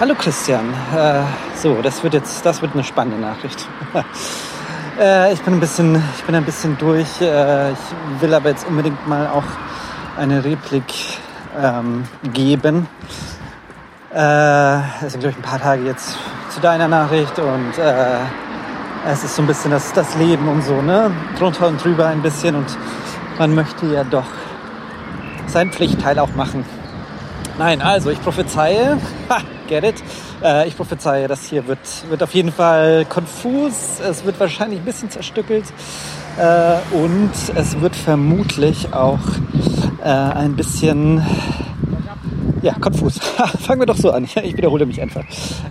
Hallo Christian. Äh, so, das wird jetzt, das wird eine spannende Nachricht. äh, ich bin ein bisschen, ich bin ein bisschen durch. Äh, ich will aber jetzt unbedingt mal auch eine Replik ähm, geben. Äh, es sind glaube ich ein paar Tage jetzt zu deiner Nachricht und äh, es ist so ein bisschen das, das Leben und so, ne? Drunter und drüber ein bisschen und man möchte ja doch sein Pflichtteil auch machen. Nein, also ich prophezeie, ha, get it, äh, ich prophezeie, das hier wird, wird auf jeden Fall konfus, es wird wahrscheinlich ein bisschen zerstückelt äh, und es wird vermutlich auch äh, ein bisschen, ja, konfus. Fangen wir doch so an, ich wiederhole mich einfach,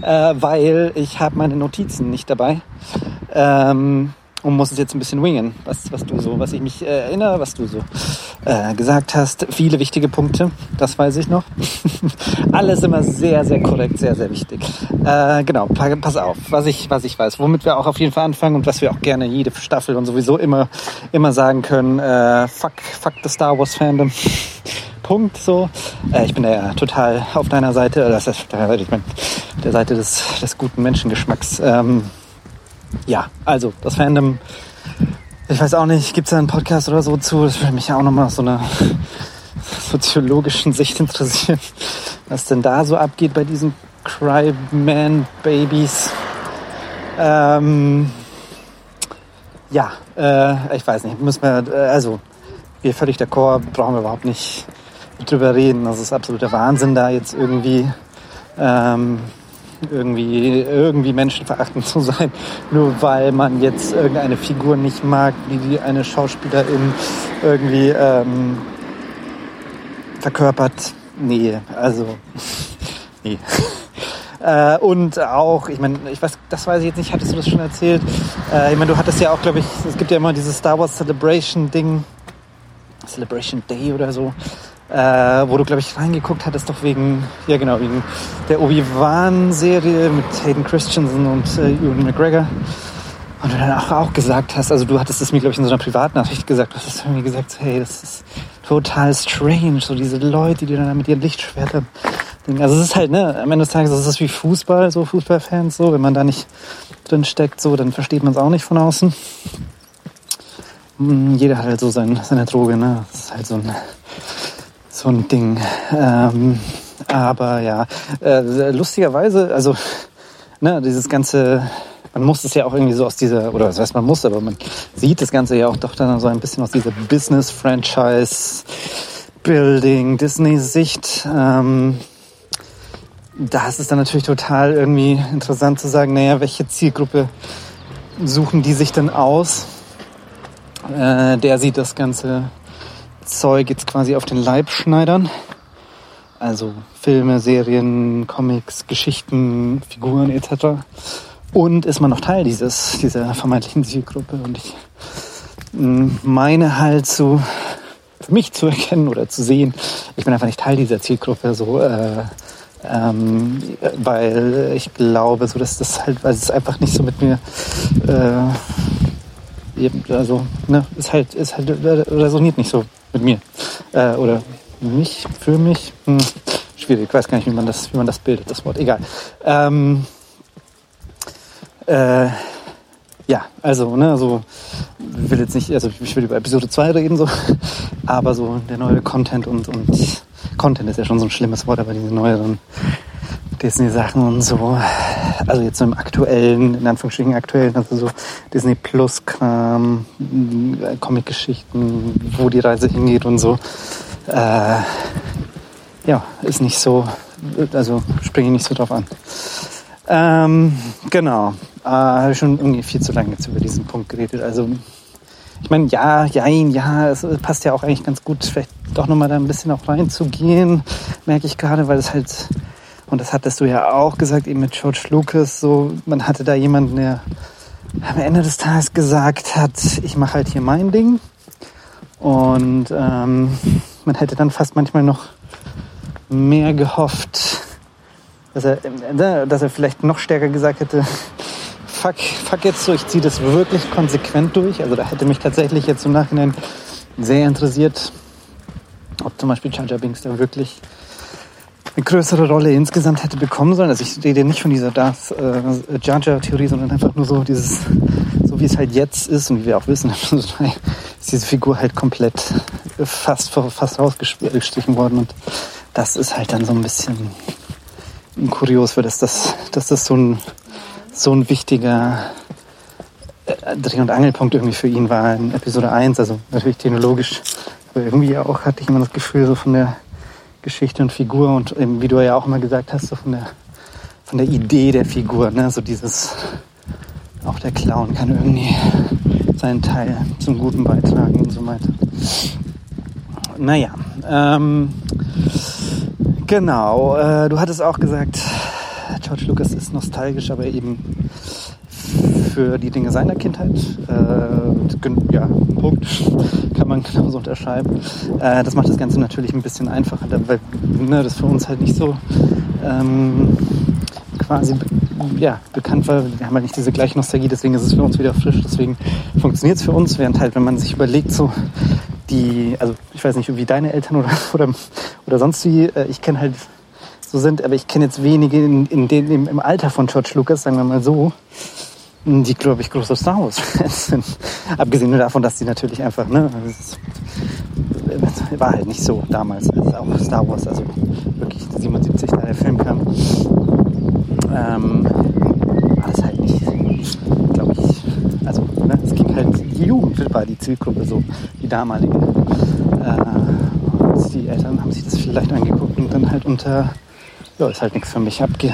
äh, weil ich habe meine Notizen nicht dabei. Ähm, und muss es jetzt ein bisschen wingen, was, was du so, was ich mich äh, erinnere, was du so äh, gesagt hast. Viele wichtige Punkte, das weiß ich noch. Alles immer sehr, sehr korrekt, sehr, sehr wichtig. Äh, genau, pass auf, was ich, was ich weiß, womit wir auch auf jeden Fall anfangen und was wir auch gerne jede Staffel und sowieso immer, immer sagen können, äh, fuck, fuck the Star Wars Fandom. Punkt so. Äh, ich bin da ja total auf deiner Seite, das heißt, ich meine, der Seite des, des guten Menschengeschmacks. Ähm, ja, also das Fandom, ich weiß auch nicht, gibt es da einen Podcast oder so zu? Das würde mich ja auch nochmal aus so einer soziologischen Sicht interessieren, was denn da so abgeht bei diesen Cryman-Babys. Ähm, ja, äh, ich weiß nicht, müssen wir, äh, also wir völlig d'accord, brauchen wir überhaupt nicht drüber reden. Das ist absoluter Wahnsinn, da jetzt irgendwie ähm, irgendwie, irgendwie menschenverachtend zu sein, nur weil man jetzt irgendeine Figur nicht mag, wie die eine Schauspielerin irgendwie ähm, verkörpert. Nee, also nee. Äh, und auch, ich meine, ich weiß, das weiß ich jetzt nicht, hattest du das schon erzählt? Äh, ich meine, du hattest ja auch, glaube ich, es gibt ja immer dieses Star Wars Celebration Ding, Celebration Day oder so, äh, wo du, glaube ich, reingeguckt hattest, doch wegen, ja genau, wegen der Obi-Wan-Serie mit Hayden Christensen und äh, Ewan McGregor. Und du dann auch, auch gesagt hast, also du hattest es mir, glaube ich, in so einer Privatnachricht gesagt, du hast mir gesagt, hey, das ist total strange, so diese Leute, die dann mit ihren Lichtschwertern also es ist halt, ne, am Ende des Tages ist es wie Fußball, so Fußballfans, so, wenn man da nicht drin steckt, so, dann versteht man es auch nicht von außen. Hm, jeder hat halt so sein, seine Droge, ne, das ist halt so ein so ein Ding. Ähm, aber ja, äh, lustigerweise, also ne, dieses ganze, man muss es ja auch irgendwie so aus dieser, oder was heißt man muss, aber man sieht das Ganze ja auch doch dann so ein bisschen aus dieser Business-Franchise. Building, Disney-Sicht. Ähm, da ist es dann natürlich total irgendwie interessant zu sagen, naja, welche Zielgruppe suchen die sich denn aus? Äh, der sieht das Ganze Zeug jetzt quasi auf den Leib schneidern. Also Filme, Serien, Comics, Geschichten, Figuren etc. Und ist man noch Teil dieses, dieser vermeintlichen Zielgruppe. Und ich mm, meine halt so für mich zu erkennen oder zu sehen, ich bin einfach nicht Teil dieser Zielgruppe, so äh, ähm, weil ich glaube, so dass das halt, weil es einfach nicht so mit mir äh, eben, also ne, ist halt, ist halt resoniert nicht so mit mir. Äh, oder mich, für mich. Hm, schwierig, ich weiß gar nicht, wie man das, wie man das bildet, das Wort. Egal. Ähm, äh, ja, also, ne, so, will jetzt nicht, also ich will über Episode 2 reden, so, aber so der neue Content und, und Content ist ja schon so ein schlimmes Wort, aber diese neueren Disney-Sachen und so, also jetzt so im aktuellen, in Anführungsstrichen aktuellen, also so Disney Plus-Kram, Comic-Geschichten, wo die Reise hingeht und so, äh, ja, ist nicht so, also springe ich nicht so drauf an. Ähm, genau, äh, habe schon irgendwie viel zu lange jetzt über diesen Punkt geredet. Also ich meine, ja, jein, ja, es passt ja auch eigentlich ganz gut, vielleicht doch nochmal da ein bisschen auch reinzugehen, merke ich gerade, weil es halt, und das hattest du ja auch gesagt, eben mit George Lucas, so, man hatte da jemanden, der am Ende des Tages gesagt hat, ich mache halt hier mein Ding. Und ähm, man hätte dann fast manchmal noch mehr gehofft, dass er, äh, dass er vielleicht noch stärker gesagt hätte, fuck, fuck jetzt so, ich ziehe das wirklich konsequent durch. Also da hätte mich tatsächlich jetzt im Nachhinein sehr interessiert, ob zum Beispiel Jar Binks da wirklich eine größere Rolle insgesamt hätte bekommen sollen. Also ich rede nicht von dieser Darth äh, Jar Jar Theorie, sondern einfach nur so dieses, so wie es halt jetzt ist und wie wir auch wissen, ist diese Figur halt komplett fast, fast rausgestrichen worden und das ist halt dann so ein bisschen kurios, für dass das, dass das so ein, so ein wichtiger äh, Dreh- und Angelpunkt irgendwie für ihn war in Episode 1, also natürlich technologisch, aber irgendwie auch hatte ich immer das Gefühl so von der Geschichte und Figur und eben, wie du ja auch immer gesagt hast, so von der, von der Idee der Figur, ne? so dieses, auch der Clown kann irgendwie seinen Teil zum Guten beitragen und so weiter. Naja, ähm, genau, äh, du hattest auch gesagt, George Lucas ist nostalgisch, aber eben für die Dinge seiner Kindheit. Äh, ja, Punkt. Kann man genauso unterschreiben. Äh, das macht das Ganze natürlich ein bisschen einfacher, weil ne, das für uns halt nicht so ähm, quasi ja, bekannt war. Wir haben halt nicht diese gleiche Nostalgie, deswegen ist es für uns wieder frisch. Deswegen funktioniert es für uns, während halt, wenn man sich überlegt, so die, also ich weiß nicht, wie deine Eltern oder, oder, oder sonst wie, äh, ich kenne halt so sind, aber ich kenne jetzt wenige in, in den, im, Alter von George Lucas, sagen wir mal so, die, glaube ich, große Star Wars-Fans sind. Abgesehen nur davon, dass die natürlich einfach, ne, ist, war halt nicht so damals, als auch Star Wars, also wirklich 77, da der Film kam, ähm, war das halt nicht, glaube ich, also ne, es ging halt, die Jugend war die Zielgruppe so, die damalige. Äh, und die Eltern haben sich das vielleicht angeguckt und dann halt unter, ja, ist halt nichts für mich abge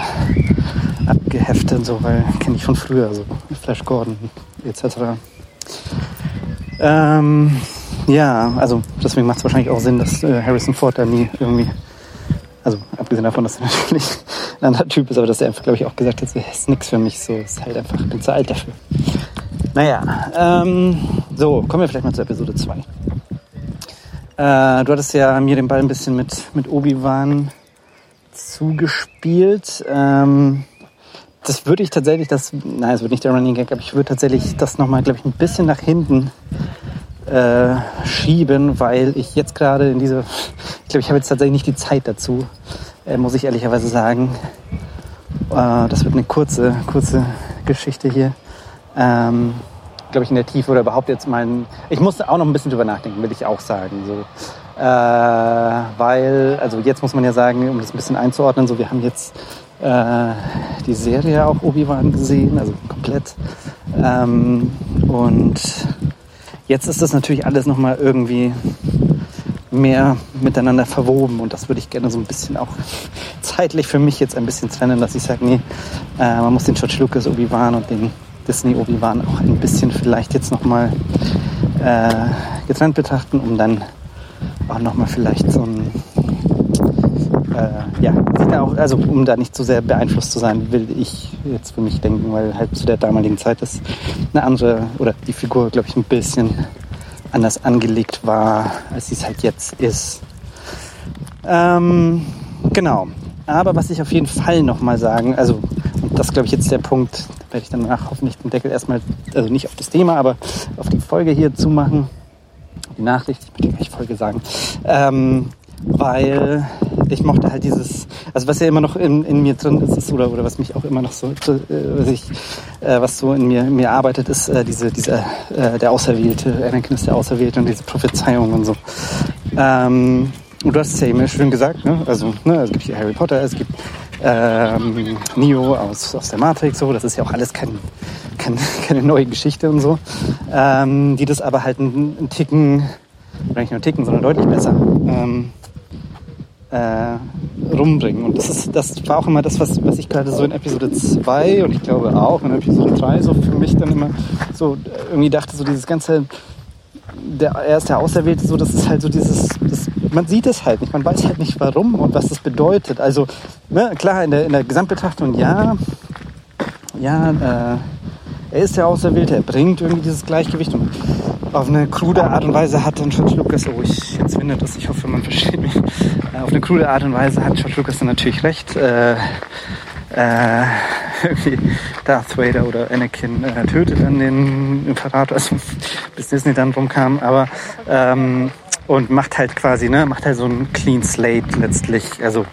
abgeheftet, so, weil kenne ich von früher, so Flash Gordon etc. Ähm, ja, also deswegen macht es wahrscheinlich auch Sinn, dass äh, Harrison Ford da nie irgendwie, also abgesehen davon, dass er natürlich ein anderer Typ ist, aber dass er einfach, glaube ich, auch gesagt hat, so, ist nichts für mich, so ist halt einfach, bin zu alt dafür. Naja, ähm, so, kommen wir vielleicht mal zur Episode 2. Äh, du hattest ja mir den Ball ein bisschen mit, mit Obi-Wan zugespielt. Ähm, das würde ich tatsächlich, das, nein, es wird nicht der Running Gag, aber ich würde tatsächlich das nochmal, glaube ich, ein bisschen nach hinten äh, schieben, weil ich jetzt gerade in dieser, ich glaube, ich habe jetzt tatsächlich nicht die Zeit dazu, äh, muss ich ehrlicherweise sagen. Äh, das wird eine kurze, kurze Geschichte hier. Ähm, glaube ich, in der Tiefe oder überhaupt jetzt mal, ich musste auch noch ein bisschen drüber nachdenken, will ich auch sagen. So. Äh, weil, also jetzt muss man ja sagen, um das ein bisschen einzuordnen, so wir haben jetzt äh, die Serie auch Obi-Wan gesehen, also komplett. Ähm, und jetzt ist das natürlich alles nochmal irgendwie mehr miteinander verwoben und das würde ich gerne so ein bisschen auch zeitlich für mich jetzt ein bisschen trennen, dass ich sage, nee, äh, man muss den George Lucas Obi-Wan und den Disney Obi-Wan auch ein bisschen vielleicht jetzt nochmal äh, getrennt betrachten, um dann auch nochmal vielleicht so ein äh, ja, sieht auch, also um da nicht zu sehr beeinflusst zu sein, will ich jetzt für mich denken, weil halt zu der damaligen Zeit ist eine andere oder die Figur, glaube ich, ein bisschen anders angelegt war, als sie es halt jetzt ist. Ähm, genau. Aber was ich auf jeden Fall nochmal sagen, also, und das glaube ich jetzt der Punkt, werde ich danach hoffentlich den Deckel erstmal, also nicht auf das Thema, aber auf die Folge hier zumachen. Die Nachricht, ich möchte gleich Folge sagen. Ähm, weil ich mochte halt dieses, also was ja immer noch in, in mir drin ist, ist oder, oder was mich auch immer noch so, äh, was ich, äh, was so in mir, in mir arbeitet, ist äh, diese, diese, äh, der Auserwählte, Anakin ist der Auserwählte und diese Prophezeiung und so. Ähm, und du hast es ja eben schön gesagt, ne? Also, ne, es gibt hier Harry Potter, es gibt ähm, Neo aus, aus der Matrix, so, das ist ja auch alles kein, kein, keine neue Geschichte und so. Ähm, die das aber halt einen, Ticken, oder nicht nur einen Ticken, sondern deutlich besser ähm, äh, rumbringen. Und das, ist, das war auch immer das, was, was ich gerade so in Episode 2 und ich glaube auch in Episode 3 so für mich dann immer so irgendwie dachte, so dieses ganze, der, er ist der Auserwählte, so das ist halt so dieses, das, man sieht es halt nicht, man weiß halt nicht warum und was das bedeutet. Also ne, klar, in der, in der Gesamtbetrachtung ja, ja, äh, er ist der Auserwählte, er bringt irgendwie dieses Gleichgewicht und auf eine krude Art und Weise hat dann George Lucas, oh, ich, findet das, ich hoffe, man versteht mich, äh, auf eine krude Art und Weise hat George Lucas dann natürlich recht. Äh, äh, irgendwie Darth Vader oder Anakin äh, tötet dann den Imperator, also bis Disney dann rumkam. Aber ähm, und macht halt quasi, ne, macht halt so ein Clean Slate letztlich. Also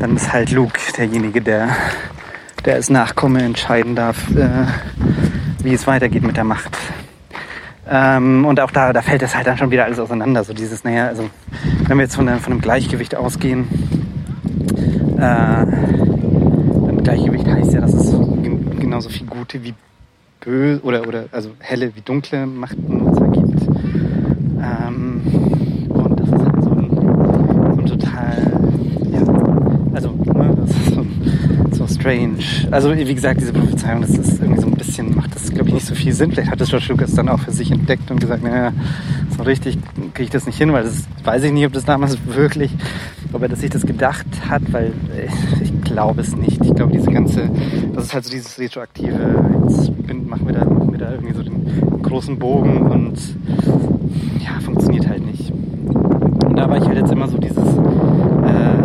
dann ist halt Luke derjenige, der, der als Nachkomme entscheiden darf, äh, wie es weitergeht mit der Macht. Ähm, und auch da, da fällt das halt dann schon wieder alles auseinander. So dieses, naja, also wenn wir jetzt von, von einem Gleichgewicht ausgehen, äh, ein Gleichgewicht heißt ja, dass es genauso viel gute wie böse oder, oder also helle wie dunkle Machten gibt. Ähm, und das ist halt so ein, so ein total, ja, also ne, das ist so, so strange. Also wie gesagt, diese Prophezeiung, das ist irgendwie so ein bisschen, macht das glaube ich nicht so viel Sinn. Vielleicht hat das George Lucas dann auch für sich entdeckt und gesagt, naja, so richtig kriege ich das nicht hin, weil das weiß ich nicht, ob das damals wirklich, ob er sich das gedacht hat, weil ich, ich glaube es nicht. Ich glaube, diese ganze, das ist halt so dieses retroaktive, jetzt machen wir da, machen wir da irgendwie so den großen Bogen und ja, funktioniert halt nicht. Und da war ich halt jetzt immer so dieses äh,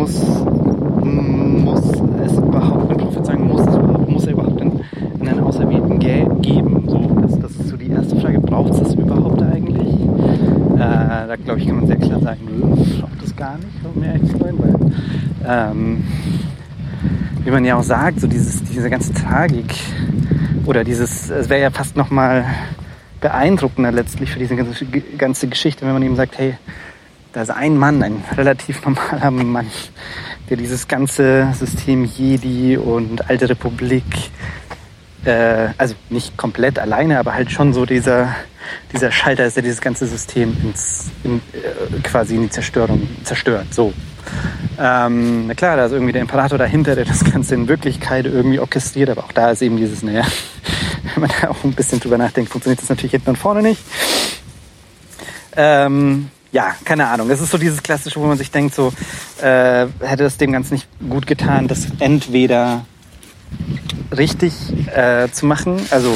muss es überhaupt eine Prophezeiung, muss es überhaupt, muss er überhaupt einen, einen Auserwählten geben? So, das, das ist so die erste Frage, braucht es das überhaupt eigentlich? Äh, da glaube ich, kann man sehr klar sagen, braucht es gar nicht, um mir sein, weil ähm, wie man ja auch sagt, so dieses, diese ganze Tragik oder dieses, es wäre ja fast nochmal beeindruckender letztlich für diese ganze, ganze Geschichte, wenn man eben sagt, hey, da ist ein Mann, ein relativ normaler Mann, der dieses ganze System Jedi und Alte Republik, äh, also nicht komplett alleine, aber halt schon so dieser, dieser Schalter ist, der dieses ganze System ins, in, äh, quasi in die Zerstörung zerstört. So. Ähm, na klar, da ist irgendwie der Imperator dahinter, der das Ganze in Wirklichkeit irgendwie orchestriert, aber auch da ist eben dieses, naja, wenn man da auch ein bisschen drüber nachdenkt, funktioniert das natürlich hinten und vorne nicht. Ähm, ja, keine Ahnung. Das ist so dieses klassische, wo man sich denkt, so äh, hätte es dem Ganzen nicht gut getan, das entweder richtig äh, zu machen, also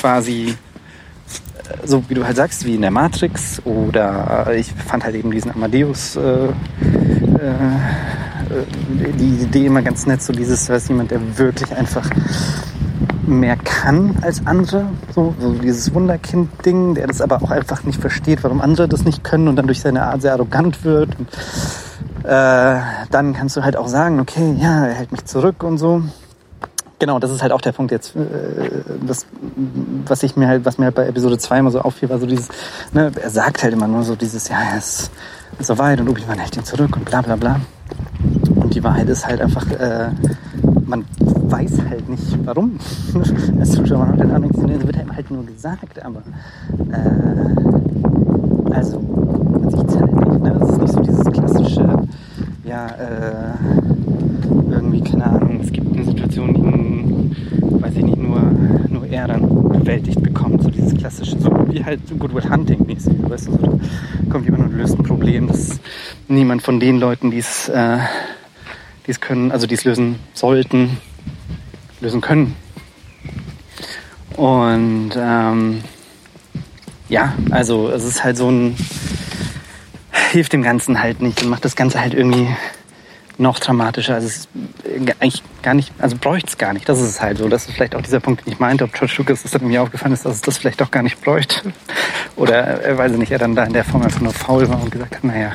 quasi äh, so wie du halt sagst, wie in der Matrix oder ich fand halt eben diesen Amadeus äh, äh, die Idee immer ganz nett, so dieses, ist jemand, der wirklich einfach mehr kann als andere, so, so dieses Wunderkind-Ding, der das aber auch einfach nicht versteht, warum andere das nicht können und dann durch seine Art sehr arrogant wird. Und, äh, dann kannst du halt auch sagen, okay, ja, er hält mich zurück und so. Genau, das ist halt auch der Punkt jetzt, äh, das, was ich mir halt, was mir halt bei Episode 2 immer so auffiel, war so dieses, ne, er sagt halt immer nur so dieses, ja, er ist so weit und Obi-Wan hält ihn zurück und bla bla bla. Und die Wahrheit ist halt einfach, äh, man weiß halt nicht warum. Als Zuschauer man halt anfängt, es wird halt nur gesagt, aber äh, also man sieht es halt nicht. Ne? Das ist nicht so dieses klassische, ja, äh, irgendwie, keine Ahnung, es gibt eine Situation, die, weiß ich nicht, nur, nur er dann bewältigt bekommt. So dieses klassische, so wie halt Good Will Hunting mäßig. Weißt du, so, da kommt jemand und löst ein Problem, das niemand von den Leuten, die es äh, die es können, also die es lösen sollten, lösen können. Und ähm, ja, also es ist halt so ein, hilft dem Ganzen halt nicht und macht das Ganze halt irgendwie noch dramatischer. Also es ist eigentlich gar nicht, also bräuchte es gar nicht. Das ist es halt so. Das ist vielleicht auch dieser Punkt, den ich meinte, ob George Lucas das mir aufgefallen ist, dass es das vielleicht auch gar nicht bräuchte. Oder, äh, weiß ich nicht, er dann da in der Form einfach nur faul war und gesagt hat, naja,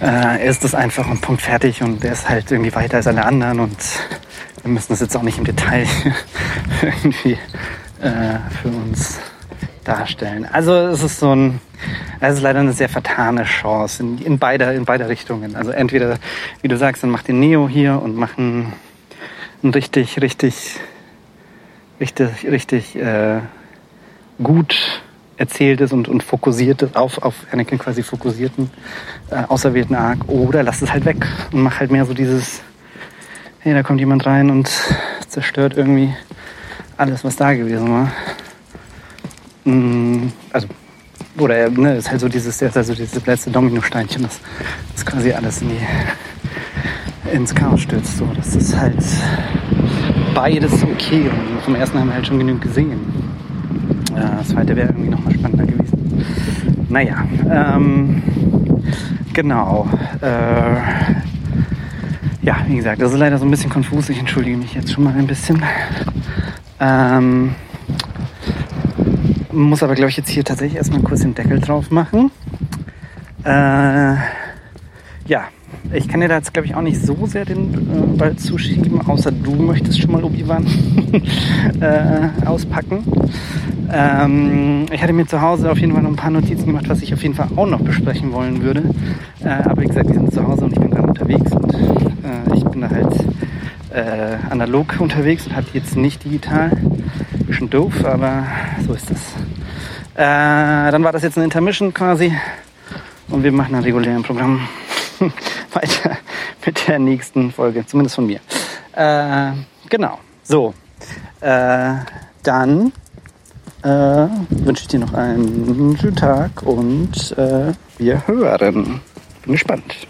äh, er ist das einfach und Punkt fertig und er ist halt irgendwie weiter als alle anderen und wir müssen das jetzt auch nicht im Detail irgendwie äh, für uns darstellen. Also es ist so ein, es ist leider eine sehr vertane Chance in, in beider, in beider Richtungen. Also entweder, wie du sagst, dann macht den Neo hier und machen einen richtig, richtig, richtig, richtig äh, gut erzähltes und, und fokussiertes, auf, auf Anakin quasi fokussierten, äh, auserwählten Arc. Oder lass es halt weg und mach halt mehr so dieses, hey, da kommt jemand rein und zerstört irgendwie alles, was da gewesen war. Mm, also, oder ne, ist halt so dieses, also dieses letzte Dominosteinchen, das, das quasi alles in die, ins Chaos stürzt. So, das ist halt beides okay. Und vom ersten haben wir halt schon genug gesehen. Ja, das zweite wäre irgendwie nochmal spannender gewesen. Naja, ähm, genau. Äh, ja, wie gesagt, das ist leider so ein bisschen konfus. Ich entschuldige mich jetzt schon mal ein bisschen. Ähm, muss aber, glaube ich, jetzt hier tatsächlich erstmal kurz den Deckel drauf machen. Äh, ja, ich kann dir da jetzt, glaube ich, auch nicht so sehr den äh, Ball zuschieben, außer du möchtest schon mal Obi-Wan äh, auspacken. Ähm, ich hatte mir zu Hause auf jeden Fall noch ein paar Notizen gemacht, was ich auf jeden Fall auch noch besprechen wollen würde. Äh, aber wie gesagt, die sind zu Hause und ich bin gerade unterwegs und äh, ich bin da halt äh, analog unterwegs und habe jetzt nicht digital. Bisschen doof, aber so ist das. Äh, dann war das jetzt eine Intermission quasi und wir machen ein regulären Programm weiter mit der nächsten Folge, zumindest von mir. Äh, genau, so. Äh, dann äh, wünsche ich dir noch einen schönen Tag und äh, wir hören. Bin gespannt.